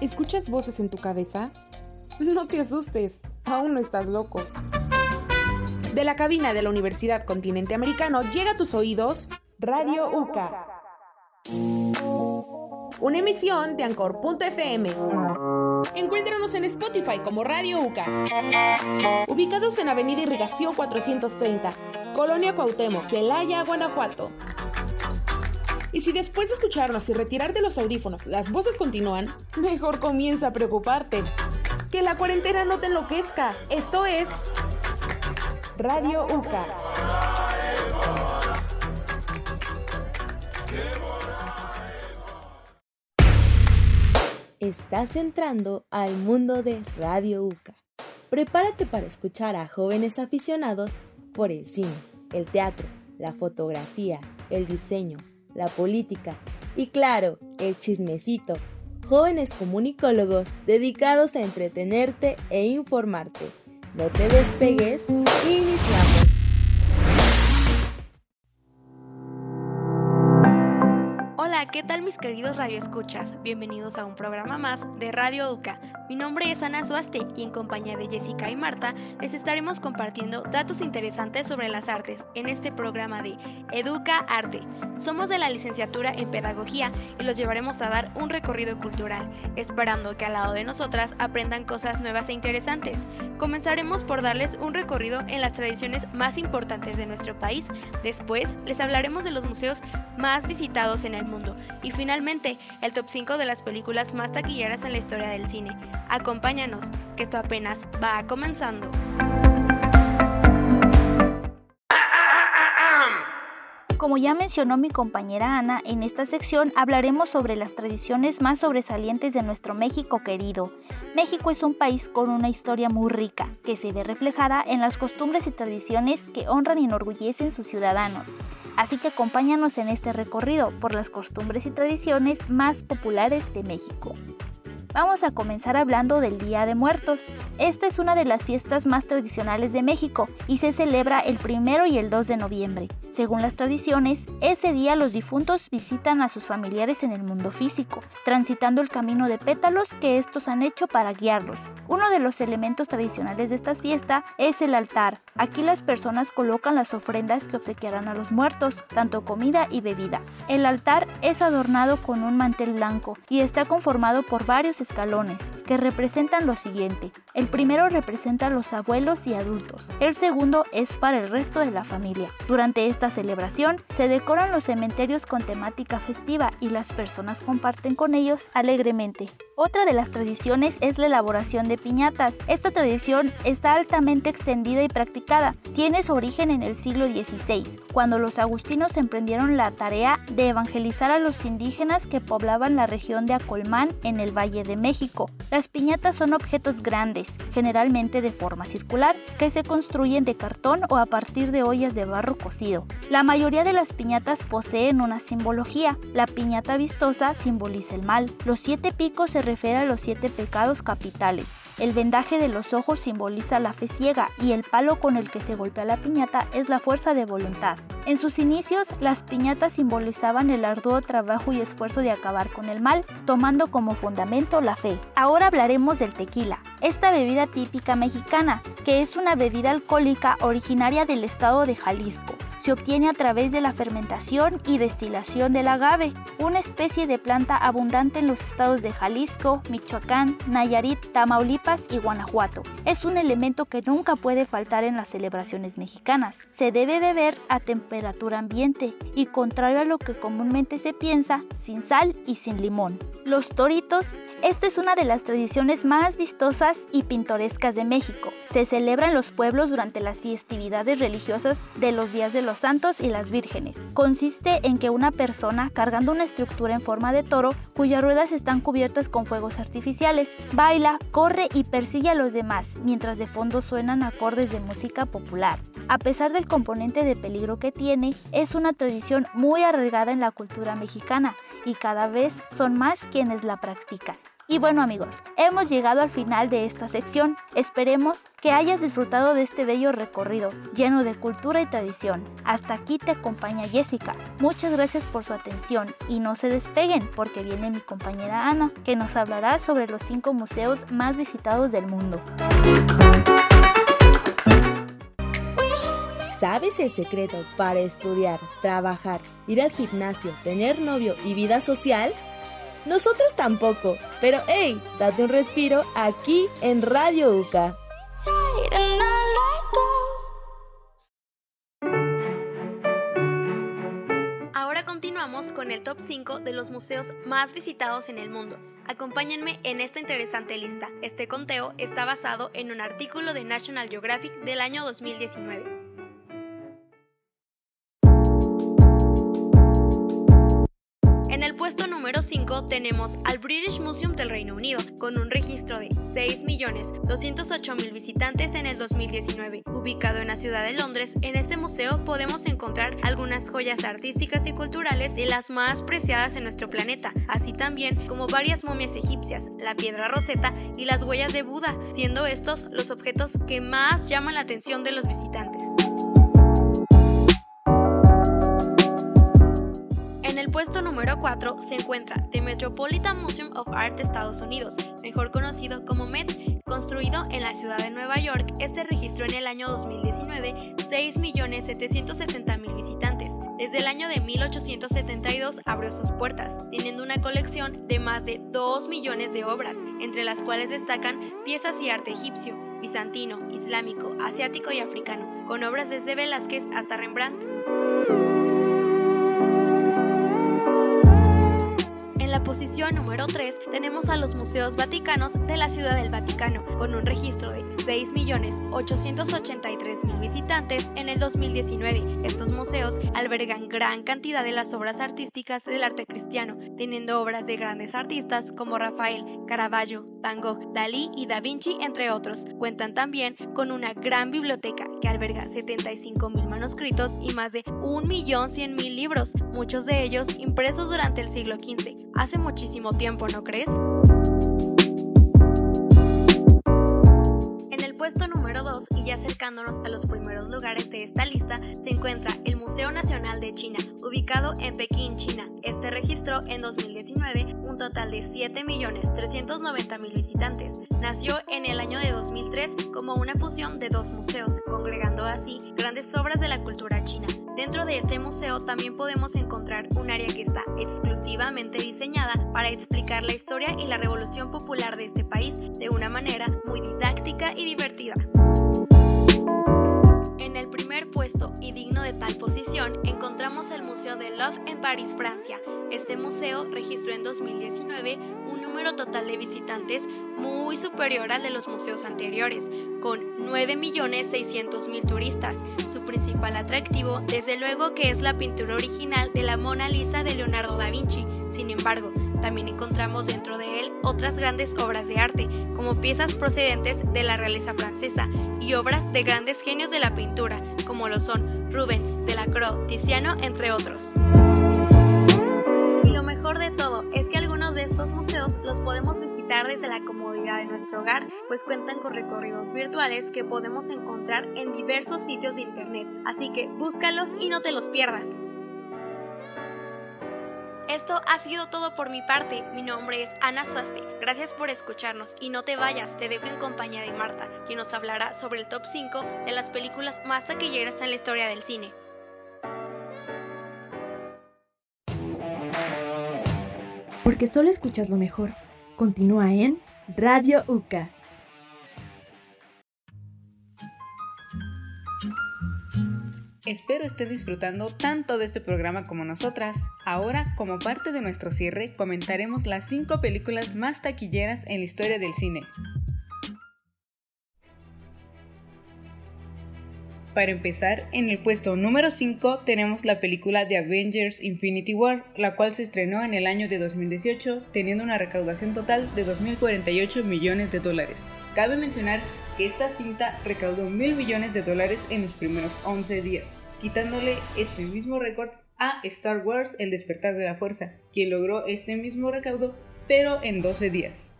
¿Escuchas voces en tu cabeza? No te asustes, aún no estás loco. De la cabina de la Universidad Continente Americano llega a tus oídos Radio UCA. Una emisión de Ancor.fm. Encuéntranos en Spotify como Radio UCA. Ubicados en Avenida Irrigación 430, Colonia Cuauhtémoc, Celaya, Guanajuato. Y si después de escucharnos y retirarte los audífonos las voces continúan, mejor comienza a preocuparte. Que la cuarentena no te enloquezca. Esto es Radio UCA. Estás entrando al mundo de Radio UCA. Prepárate para escuchar a jóvenes aficionados por el cine, el teatro, la fotografía, el diseño, la política y claro, el chismecito. Jóvenes comunicólogos dedicados a entretenerte e informarte. No te despegues, iniciamos. Hola, ¿qué tal mis queridos radioescuchas? Bienvenidos a un programa más de Radio Educa. Mi nombre es Ana Suaste y en compañía de Jessica y Marta les estaremos compartiendo datos interesantes sobre las artes en este programa de Educa Arte. Somos de la licenciatura en Pedagogía y los llevaremos a dar un recorrido cultural, esperando que al lado de nosotras aprendan cosas nuevas e interesantes. Comenzaremos por darles un recorrido en las tradiciones más importantes de nuestro país. Después les hablaremos de los museos más visitados en el mundo y finalmente, el top 5 de las películas más taquilleras en la historia del cine. Acompáñanos, que esto apenas va comenzando. Como ya mencionó mi compañera Ana, en esta sección hablaremos sobre las tradiciones más sobresalientes de nuestro México querido. México es un país con una historia muy rica, que se ve reflejada en las costumbres y tradiciones que honran y enorgullecen sus ciudadanos. Así que acompáñanos en este recorrido por las costumbres y tradiciones más populares de México. Vamos a comenzar hablando del Día de Muertos. Esta es una de las fiestas más tradicionales de México y se celebra el primero y el 2 de noviembre. Según las tradiciones, ese día los difuntos visitan a sus familiares en el mundo físico, transitando el camino de pétalos que estos han hecho para guiarlos. Uno de los elementos tradicionales de esta fiesta es el altar. Aquí las personas colocan las ofrendas que obsequiarán a los muertos, tanto comida y bebida. El altar es adornado con un mantel blanco y está conformado por varios escalones, que representan lo siguiente. El primero representa a los abuelos y adultos. El segundo es para el resto de la familia. Durante esta celebración se decoran los cementerios con temática festiva y las personas comparten con ellos alegremente. Otra de las tradiciones es la elaboración de piñatas. Esta tradición está altamente extendida y practicada. Tiene su origen en el siglo XVI, cuando los agustinos emprendieron la tarea de evangelizar a los indígenas que poblaban la región de Acolmán en el Valle de México. Las piñatas son objetos grandes, generalmente de forma circular, que se construyen de cartón o a partir de ollas de barro cocido. La mayoría de las piñatas poseen una simbología. La piñata vistosa simboliza el mal. Los siete picos se refiere a los siete pecados capitales. El vendaje de los ojos simboliza la fe ciega y el palo con el que se golpea la piñata es la fuerza de voluntad. En sus inicios, las piñatas simbolizaban el arduo trabajo y esfuerzo de acabar con el mal, tomando como fundamento la fe. Ahora hablaremos del tequila, esta bebida típica mexicana, que es una bebida alcohólica originaria del estado de Jalisco se obtiene a través de la fermentación y destilación del agave, una especie de planta abundante en los estados de Jalisco, Michoacán, Nayarit, Tamaulipas y Guanajuato. Es un elemento que nunca puede faltar en las celebraciones mexicanas. Se debe beber a temperatura ambiente y contrario a lo que comúnmente se piensa, sin sal y sin limón. Los toritos, esta es una de las tradiciones más vistosas y pintorescas de México. Se celebra en los pueblos durante las festividades religiosas de los días de los santos y las vírgenes. Consiste en que una persona cargando una estructura en forma de toro, cuyas ruedas están cubiertas con fuegos artificiales, baila, corre y persigue a los demás, mientras de fondo suenan acordes de música popular. A pesar del componente de peligro que tiene, es una tradición muy arraigada en la cultura mexicana y cada vez son más quienes la practican. Y bueno amigos, hemos llegado al final de esta sección. Esperemos que hayas disfrutado de este bello recorrido lleno de cultura y tradición. Hasta aquí te acompaña Jessica. Muchas gracias por su atención y no se despeguen porque viene mi compañera Ana que nos hablará sobre los cinco museos más visitados del mundo. ¿Sabes el secreto para estudiar, trabajar, ir al gimnasio, tener novio y vida social? Nosotros tampoco, pero hey, date un respiro aquí en Radio UCA. Ahora continuamos con el top 5 de los museos más visitados en el mundo. Acompáñenme en esta interesante lista. Este conteo está basado en un artículo de National Geographic del año 2019. En el puesto número 5 tenemos al British Museum del Reino Unido, con un registro de 6.208.000 visitantes en el 2019. Ubicado en la ciudad de Londres, en este museo podemos encontrar algunas joyas artísticas y culturales de las más preciadas en nuestro planeta, así también como varias momias egipcias, la piedra roseta y las huellas de Buda, siendo estos los objetos que más llaman la atención de los visitantes. Puesto número 4 se encuentra The Metropolitan Museum of Art de Estados Unidos, mejor conocido como MET, construido en la ciudad de Nueva York. Este registró en el año 2019 6.770.000 visitantes. Desde el año de 1872 abrió sus puertas, teniendo una colección de más de 2 millones de obras, entre las cuales destacan piezas y arte egipcio, bizantino, islámico, asiático y africano, con obras desde Velázquez hasta Rembrandt. La posición número 3 tenemos a los museos vaticanos de la Ciudad del Vaticano, con un registro de 6.883.000 visitantes en el 2019. Estos museos albergan gran cantidad de las obras artísticas del arte cristiano, teniendo obras de grandes artistas como Rafael, Caravaggio, Van Gogh, Dalí y Da Vinci, entre otros. Cuentan también con una gran biblioteca que alberga 75.000 manuscritos y más de 1.100.000 libros, muchos de ellos impresos durante el siglo XV hace muchísimo tiempo, ¿no crees? Acercándonos a los primeros lugares de esta lista se encuentra el Museo Nacional de China, ubicado en Pekín, China. Este registró en 2019 un total de 7.390.000 visitantes. Nació en el año de 2003 como una fusión de dos museos, congregando así grandes obras de la cultura china. Dentro de este museo también podemos encontrar un área que está exclusivamente diseñada para explicar la historia y la revolución popular de este país de una manera muy didáctica y divertida. El primer puesto y digno de tal posición encontramos el Museo de Love en París, Francia. Este museo registró en 2019 un número total de visitantes muy superior al de los museos anteriores, con 9.600.000 turistas. Su principal atractivo, desde luego, que es la pintura original de la Mona Lisa de Leonardo da Vinci. Sin embargo, también encontramos dentro de él otras grandes obras de arte, como piezas procedentes de la realeza francesa y obras de grandes genios de la pintura, como lo son Rubens, Delacroix, Tiziano, entre otros. Y lo mejor de todo es que algunos de estos museos los podemos visitar desde la comodidad de nuestro hogar, pues cuentan con recorridos virtuales que podemos encontrar en diversos sitios de internet, así que búscalos y no te los pierdas. Esto ha sido todo por mi parte. Mi nombre es Ana Suaste. Gracias por escucharnos y no te vayas, te dejo en compañía de Marta, quien nos hablará sobre el top 5 de las películas más taquilleras en la historia del cine. Porque solo escuchas lo mejor. Continúa en Radio UCA. Espero estén disfrutando tanto de este programa como nosotras. Ahora, como parte de nuestro cierre, comentaremos las 5 películas más taquilleras en la historia del cine. Para empezar, en el puesto número 5 tenemos la película The Avengers Infinity War, la cual se estrenó en el año de 2018, teniendo una recaudación total de 2.048 millones de dólares. Cabe mencionar que esta cinta recaudó mil millones de dólares en los primeros 11 días quitándole este mismo récord a Star Wars El despertar de la fuerza, quien logró este mismo recaudo pero en 12 días.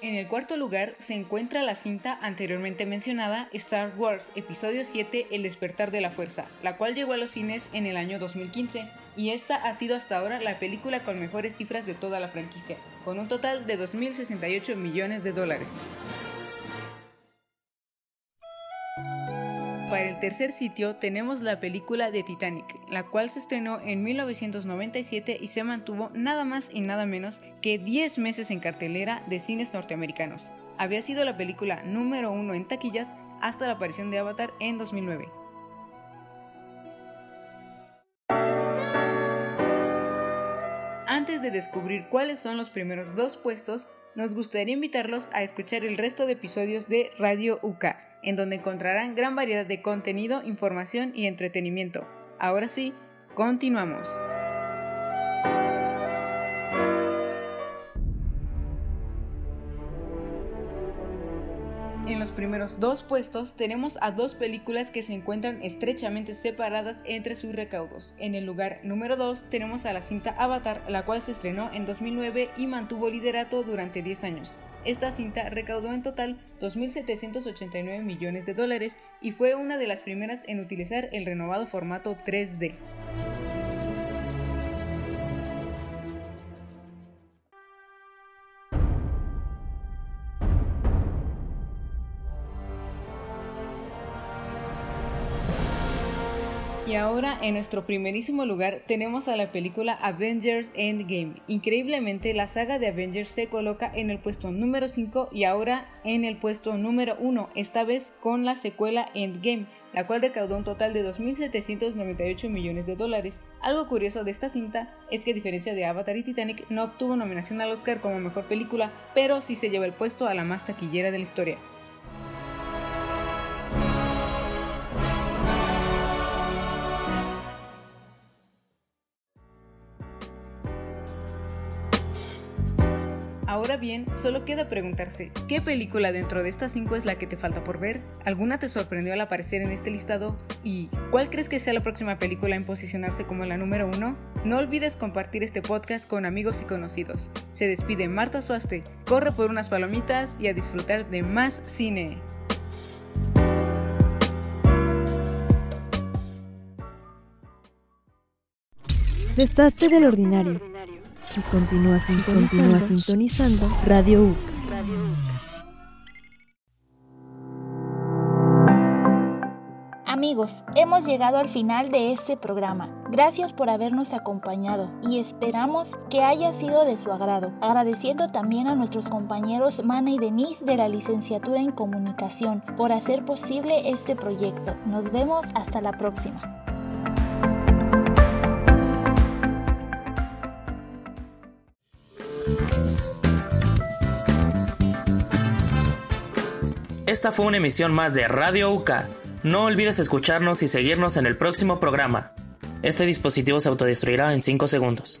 En el cuarto lugar se encuentra la cinta anteriormente mencionada Star Wars Episodio 7 El despertar de la fuerza, la cual llegó a los cines en el año 2015 y esta ha sido hasta ahora la película con mejores cifras de toda la franquicia, con un total de 2.068 millones de dólares. Tercer sitio tenemos la película de Titanic, la cual se estrenó en 1997 y se mantuvo nada más y nada menos que 10 meses en cartelera de cines norteamericanos. Había sido la película número uno en taquillas hasta la aparición de Avatar en 2009. Antes de descubrir cuáles son los primeros dos puestos, nos gustaría invitarlos a escuchar el resto de episodios de Radio UK en donde encontrarán gran variedad de contenido, información y entretenimiento. Ahora sí, continuamos. En los primeros dos puestos tenemos a dos películas que se encuentran estrechamente separadas entre sus recaudos. En el lugar número 2 tenemos a la cinta Avatar, la cual se estrenó en 2009 y mantuvo liderato durante 10 años. Esta cinta recaudó en total 2.789 millones de dólares y fue una de las primeras en utilizar el renovado formato 3D. Y ahora en nuestro primerísimo lugar tenemos a la película Avengers Endgame. Increíblemente la saga de Avengers se coloca en el puesto número 5 y ahora en el puesto número 1, esta vez con la secuela Endgame, la cual recaudó un total de 2.798 millones de dólares. Algo curioso de esta cinta es que a diferencia de Avatar y Titanic no obtuvo nominación al Oscar como mejor película, pero sí se lleva el puesto a la más taquillera de la historia. Ahora bien, solo queda preguntarse, ¿qué película dentro de estas 5 es la que te falta por ver? ¿Alguna te sorprendió al aparecer en este listado? ¿Y cuál crees que sea la próxima película en posicionarse como la número 1? No olvides compartir este podcast con amigos y conocidos. Se despide Marta Suaste, corre por unas palomitas y a disfrutar de más cine. Desastre del ordinario y continúa sintonizando, sintonizando Radio UCA. Amigos, hemos llegado al final de este programa. Gracias por habernos acompañado y esperamos que haya sido de su agrado. Agradeciendo también a nuestros compañeros Mana y Denise de la licenciatura en comunicación por hacer posible este proyecto. Nos vemos hasta la próxima. Esta fue una emisión más de Radio UCA. No olvides escucharnos y seguirnos en el próximo programa. Este dispositivo se autodestruirá en 5 segundos.